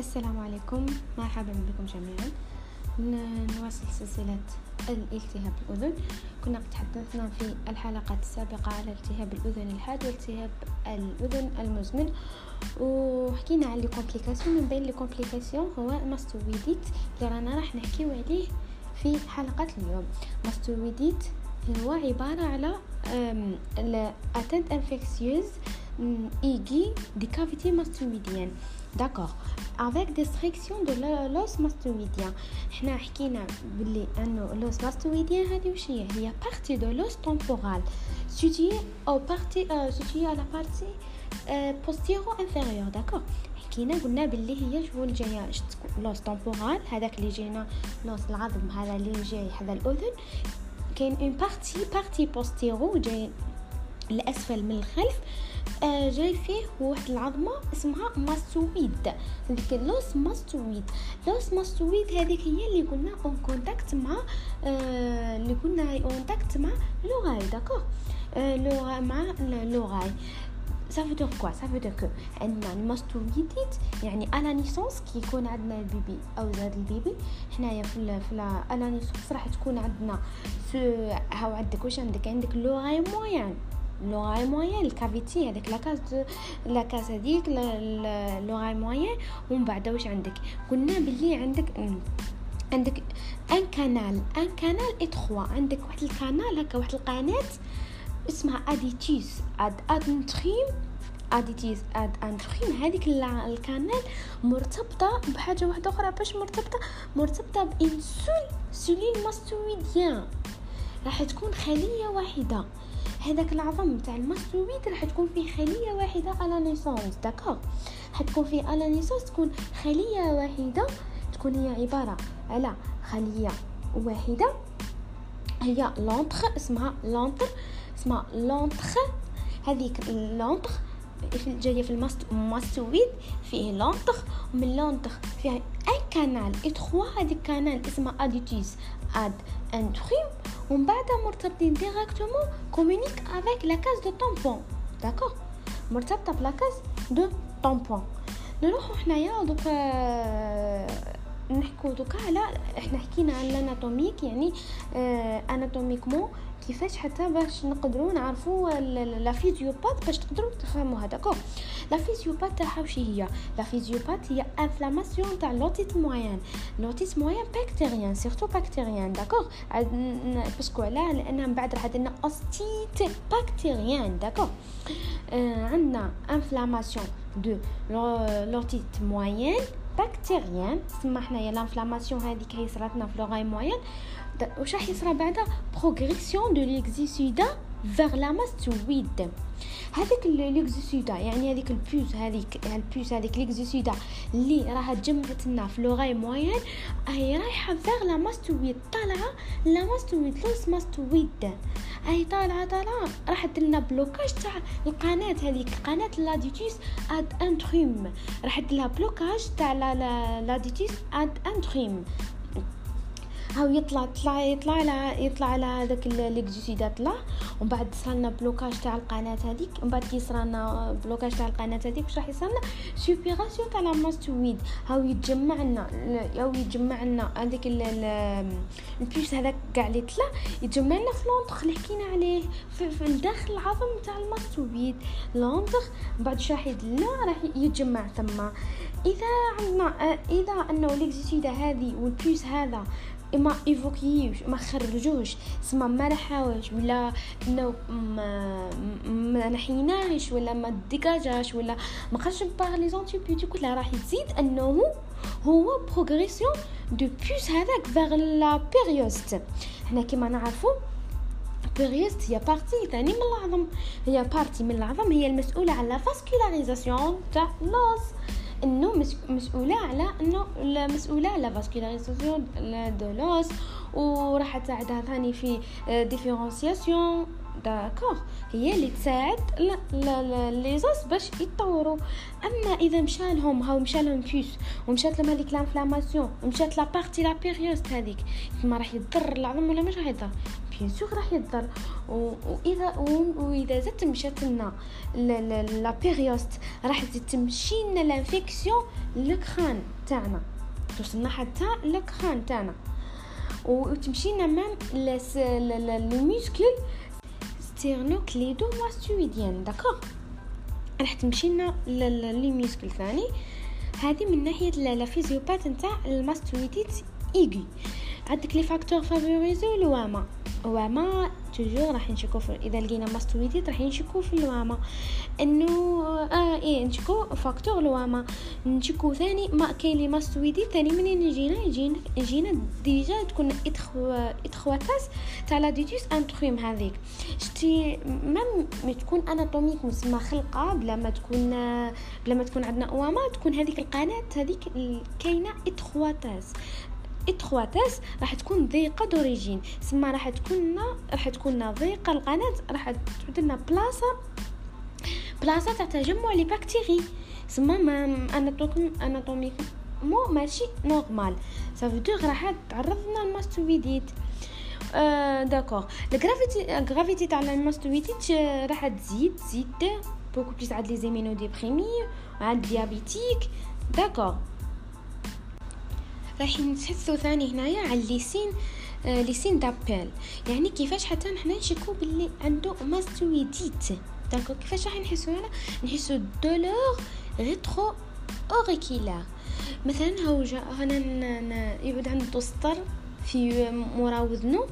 السلام عليكم. مرحبا بكم جميعا. نواصل سلسلة الالتهاب الأذن. كنا قد تحدثنا في الحلقات السابقة على التهاب الأذن الحاد والتهاب الأذن المزمن. وحكينا على les complications من بين les complications هو ال mastoïdite اللي رانا راح نحكيو عليه في حلقة اليوم. mastoïdite هو عبارة على l'atteinte infectieuse aiguë des cavités mastoïdiennes d'accord avec destruction de l'os mastoïdien حنا حكينا بلي انه l'os mastoïdien هادي واش هي هي partie de l'os temporal c'est une partie c'est la partie postéro-inférieure d'accord حكينا قلنا بلي هي شغل جاي l'os temporal هذاك اللي جينا l'os العظم هذا اللي جاي حدا الاذن كاين une partie partie postéro جاي الأسفل من الخلف آه جاي فيه واحد العظمة اسمها mastoïde هذيك l'os mastoïde l'os mastoïde هذيك هي اللي قلنا en contact مع آه اللي en contact مع l'oreille d'accord آه لوغاي مع لوغاي. Dire quoi? Ça veut dire que عندنا ال mastoïdite يعني à la naissance كي يكون عندنا ال bébé أو زاد ال bébé حنايا في ال في à la naissance راح تكون عندنا سو هاو عندك؟ واش عندك؟ عندك l'oreille moyenne l'oreille moyenne ال cavité هذيك la caisse de la caisse هذيك l'oreille moyenne ومن بعد واش عندك قلنا باللي عندك عندك un canal un canal étroit عندك واحد ال canal هكا واحد القناه اسمها aditus ad antrum aditus ad antrum هذيك ال canal مرتبطه بحاجه واحدة أخرى باش مرتبطه مرتبطه b'une seule cellule mastoïdienne راح تكون خليه واحدة هذاك العظم تاع ال mastoïde راح تكون فيه خلية واحدة على naissance d'accord حتكون فيه على naissance تكون خلية واحدة تكون هي عبارة على خلية واحدة. هي l'antre اسمها l'antre اسمها l'antre هذيك l'antre جاية في ال mastoïde فيه l'antre ومن l'antre فيها un canal étroit هذيك canal اسمها aditus ad antrum ومن بعد مرتبطين directement communique avec la caisse du tympan d'accord مرتبطه ب la caisse du tympan نروحو حنايا donc نحكو donc على إحنا حكينا على ال anatomique يعني آه anatomiquement كيفاش حتى باش نقدروا نعرفوا la physiopath باش تقدروا تفهموا هذاك la physiopath تاعها وش هي la physiopath هي inflammation تاع l'otite moyenne l'otite moyenne bactérienne surtout bactérienne d'accord parce que علاه لأن من بعد راح عندنا اوستيت بكتيريان داكوغ آه عندنا inflammation de l'otite moyenne bactérienne تسمى حنايا l'inflammation هذيك هي صراتنا في l'oreille moyenne واش راح يصرى بعدا progression de l'exsudat vers la mastoïde هذيك l'exsudat يعني هذيك ال pus هذيك ال pus هذيك l'exsudat اللي راها تجمعت لنا في l'oreille moyenne هي رايحة vers la mastoïde طالعة la mastoïde l'os mastoïde هي طالعة طالعة راح لنا blocage تاع القناة هذيك قناة l'aditus ad antrum. راح لها blocage تاع l'aditus ad antrum. هاو يطلع طلع يطلع على يطلع على هذاك l'exsudat طلع ومن بعد صرنا blocage تاع القناة هذيك ومن بعد كي صرنا blocage تاع القناة هذيك واش راح يصيرنا suppuration تاع ال mastoïde هاو يتجمع لنا هاو يتجمع لنا هذيك ال pus هذاك كاع اللي طلع. يتجمع لنا في l'antre اللي حكينا عليه. في, في الداخل العظم تاع ال mastoïde l'antre من بعد واش راح راح يتجمع ثم. إذا عندنا إذا أنه l'exsudat هذه وال pus هذا ما évacuéوش ما خرجوش سما ما نحاوش ولا إنه ما, ما نحيناش ولا ما dégagéاش ولا ما خرجش par les antibiotiques ولا راح يزيد أنه هو progression du pus هذاك vers la périoste حنا كيما نعرفوا périoste هي partie ثاني من العظم. هي partie من العظم هي المسؤولة على vascularisation تاع l'os إنه مسؤولة على إنه مسؤولة على vascularisation de l'os وراح تساعدها ثاني في différenciation d'accord. هي اللي تساعد les os باش يتطوروا. أما إذا مشى لهم هاو مشى لهم pus ومشات لهم هذيك l'inflammation ومشات la partie la périoste هذيك ما راح يضر العظم ولا مش راح يضر؟ bien sûr راح يضر وإذا وإذا زدت مشات لنا la périoste راح تزيد تمشي لنا l'infection le crâne تاعنا. توصلنا حتى le crâne تاعنا وتمشي لنا même les muscles sterno-cléido-mastoïdiens d'accord راح تمشي لنا les muscles ثاني. هذه من ناحية لا فيزيوبات نتاع الماستويديت ايغي عندك لي فاكتور فافوريزو الواما واما توجور راح نشكو في إذا لقينا ماستويديت راح نشكو في الواما. انه آه إيه نشكو فاكتور الواما. نشكو ثاني ما كاين لي ماستويديت ثاني منين يجينا؟ يجينا يجينا ديجا تكون ادخو ادخواتاس تاع لا ديتوس انترويم هذيك. شتي مام تكون اناتوميك مسمى خلقة بلا ما تكون بلا ما تكون عندنا واما تكون هذيك القناة هذيك كاينة ادخواتاس اتخواتاس راح تكون ضيقة دوريجين. سما راح تكون راح تكون ضيقة القناة راح تعود لنا بلاصه بلاصة تاع تجمع لي بكتيري سما ما اناتوميك مو ماشي نورمال سافو دو راح تعرضنا الماستويديت آه داكوغ الجرافيتي الجرافيتي تاع الماستويديت راح تزيد تزيد beaucoup plus عاد les immunodéprimés عاد diabétiques d'accord راح نتحدثوا ثاني هنايا على ال les signes آه les signes d'appel. يعني كيفاش حتى نحنا نشكو باللي عنده mastoïdite. d'accord كيفاش راح نحسو هنا؟ نحسو douleur rétro-auriculaire مثلا هاو جا هنا يبعد عنده سطر في مورا وذنو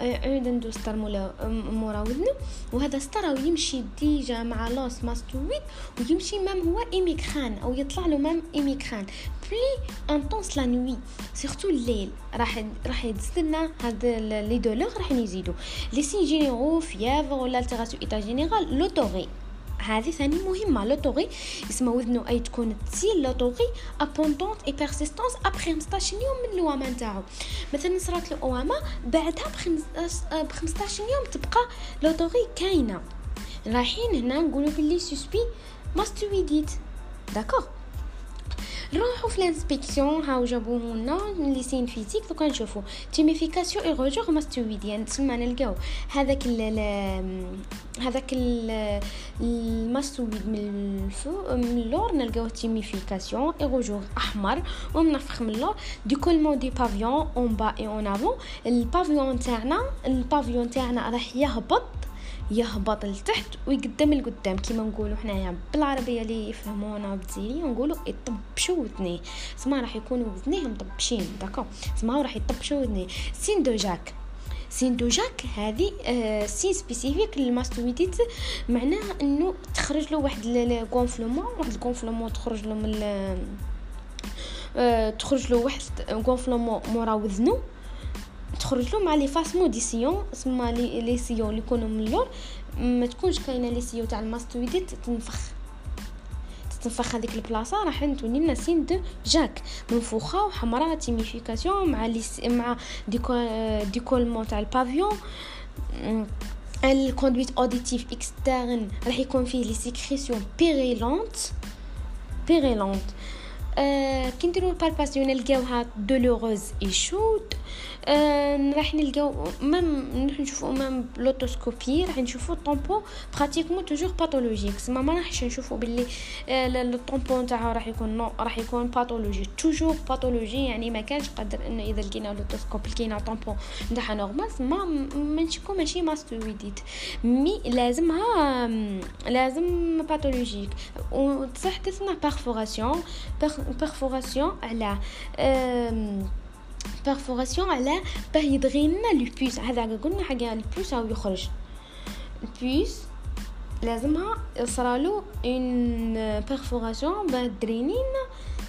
عود عنده ستار مولا مورا وذنو وهذا ستار يمشي déjà مع l'os mastoïde ويمشي même هو hémicrâne أو يطلع له même hémicrâne. plus intense la nuit surtout الليل. راح راح يزيد هاد les douleurs راح يزيدوا les signes généraux fièvre ولا altération état général l'otorrhée هذه ثاني مهمة l'otorrhée اسمها وذنو أي تكون تسيل l'otorrhée abondante et persistance après 15 يوم من l'OMA نتاعو. مثلا صرات له OMA بعدها ب 15 يوم تبقى l'otorrhée كاينة. رايحين هنا نقولوا باللي suspect mastoïdite d'accord نروحو في l'inspection هاو جابوه لنا les signes physiques دوكا نشوفو tuméfaction et rougeur mastoïdienne تسمى نلقاو هذاك ال هذاك ال mastoïde من الفو من اللور نلقاو tuméfaction et rougeur احمر ومنفخ من اللور décollement du pavillon en bas et en avant ال pavillon تاعنا ال pavillon تاعنا راح يهبط يهبط لتحت ويقدم لقدام كيما نقولوا حنايا بالعربية اللي يفهمونا بالزيري نقولوا يطبشوا وذنيه سما راح يكونوا وذنيه مطبشين d'accord سما راح يطبشوا وذنيه signe de Jacques. signe de Jacques هذه آه signe spécifique لل mastoïdite معناه إنه تخرج له واحد ال gonflement واحد ال gonflement تخرج له من آه تخرج له واحد gonflement مورا وذنو. تخرج له مع l'effacement du sillon سما les les sillons اللي يكونوا من اللور. ما تكونش كاينة les sillons تاع ال mastoïdite تنفخ تنفخ هذيك البلاصة راح تولي لنا signe de Jacques. منفوخة وحمراء tuméfaction مع لي مع décolle décollement تاع ال pavillon. ال conduit auditif externe راح يكون فيه les sécrétions purulentes purulentes كي نديرو ال palpation نلقاوها douloureuse اي آه راح نلقاو même نروح نشوفو même ب l'otoscopie راح نشوفو tympan pratiquement toujours pathologique سما ما راحش نشوفو باللي آه le tympan نتاعو راح يكون non راح يكون pathologique toujours pathologique يعني ما كانش قادر إنه إذا لقينا l'otoscope لقينا tympan نتاعها normal سما ما نشكو ماشي mastoïdite mais لازمها لازم باثولوجيك وتصح تسمى بيرفوراسيون بيرفوراسيون على بيرفوراسيون على باه يدغي لنا بوس هذا قلنا حاجة البوس أو يخرج. البوس لازمها يصرالو اون بيرفوراسيون باه درينين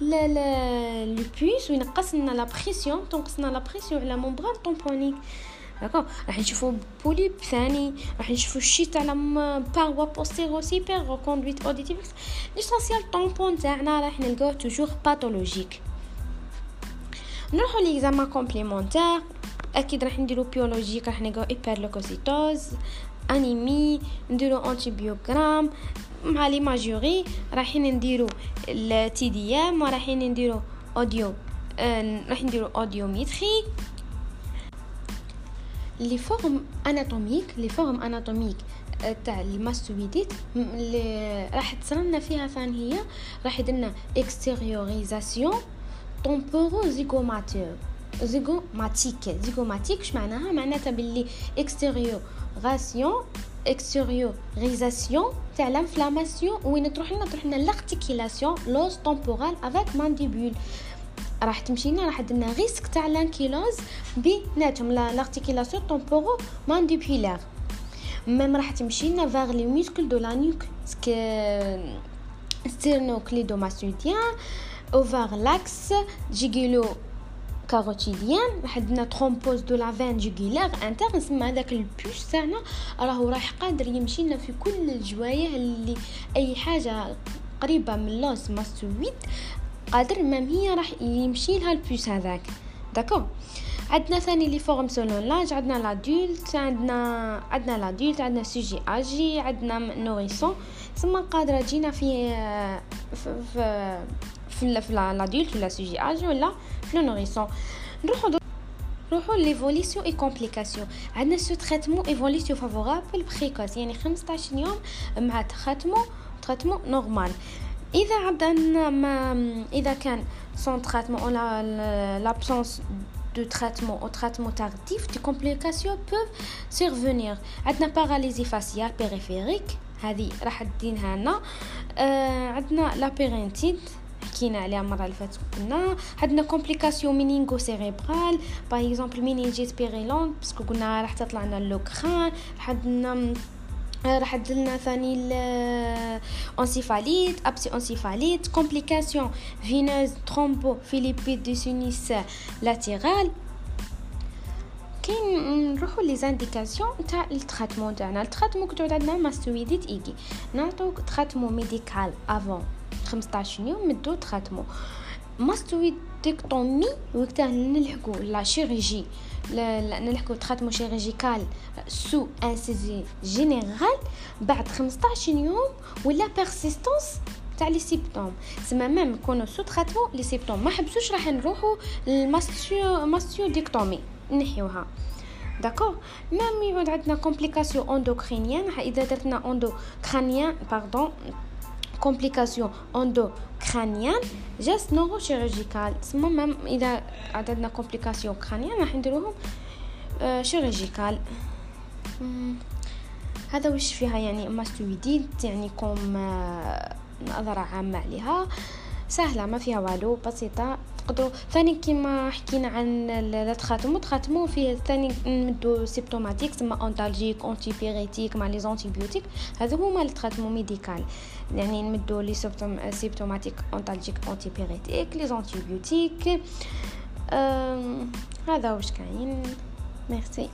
لا لا بوس وينقص لنا لا بريسيون تنقص لنا لا بريسيون على ممبران طومبونيك d'accord راح نشوفو polype ثاني راح نشوفو ال chute تاع paroi postéro-supérieure conduit auditif l'essentiel tympan تاعنا راح نلقاوه toujours pathologique نروحو les examens complémentaires أكيد راح نديرو biologique راح نلقاو hyperleucocytose anémie نديرو antibiogramme مع l'imagerie رايحين نديرو ال TDM ورايحين نديرو audio راح نديرو audiométrie les formes anatomiques les formes anatomiques تاع ال mastoïdite راح تصرنا فيها ثاني هي راح يدنا extériorisation temporo zygomateur zygomatique zygomatique اش معناها معناتها باللي extérioration extériorisation تاع l'inflammation وين تروح لنا تروح لنا l'articulation l'os temporal avec mandibule راح تمشي لنا راح عندنا risque تاع l'ankylose بيناتهم l'articulation temporo mandibulaire même راح تمشي لنا vers les muscles de la nuque sterno-cléido-mastoïdien أو vers l'axe jugulo carotidien راح عندنا thrombose de la veine jugulaire interne نسمى هذاك ال pus تاعنا. راهو رايح قادر يمشي لنا في كل الجوايه اللي أي حاجة قريبة من l'os mastoïde قادر même هي راح يمشي لها ال pus هذاك. d'accord عندنا ثاني les formes selon l'âge عندنا l'adulte عندنا عندنا l'adulte عندنا سوجي أجي عندنا nourrisson ثم قادرة تجينا في في في, في l'adulte ولا سوجي أجي ولا في nourrisson نروحو نروحو l'évolution et complications عندنا sous traitement évolution favorable précoce يعني 15 يوم مع traitement traitement normal اذا عندنا ما اذا كان sans traitement l'absence de traitement ou traitement tardif, des complications peuvent survenir. عندنا paralysie faciale périphérique. هذه راح تدينها لنا آه عندنا labyrinthite حكينا عليها المرة اللي فاتت قلنا عندنا complications méningo cérébrales par exemple méningite purulente parce que قلنا راح تطلع لنا le crâne عندنا راح لنا ثاني ال encéphalite abcès encéphalite complications veineuses thrombophlébite du sinus latéral كاين نروحو les indications تاع ال traitement تاعنا. ال traitement كتعود عندنا mastoïdite aiguë نعطوك traitement médical avant 15 يوم de traitement. mastoïdectomie وقتها نلحقو la chirurgie نلحقو traitement chirurgical sous anesthésie générale بعد 15 يوم ولا persistance تاع les symptômes سما même نكونو sous traitement les symptômes ما حبسوش راح نروحو لل mastoï mastoïdectomie. نحيوها. d'accord même يعود عندنا complication endocrânienne اذا درتنا endocrânienne pardon complication endocrânienne geste neurochirurgical تسمى même اذا عندنا complication crânienne راح نديروهم chirurgical هذا وش فيها يعني mastoïdite يعني comme نظرة عامة عليها سهلة ما فيها والو بسيطة تقدروا ثاني كيما حكينا عن le traitement traitement فيه ثاني نمدو symptomatique تسمى antalgique antipyrétique مع les antibiotiques هذو هما les traitements médicales. يعني نمدو les symptomatiques antalgique antipyrétique les antibiotiques هذا واش كاين. ميرسي.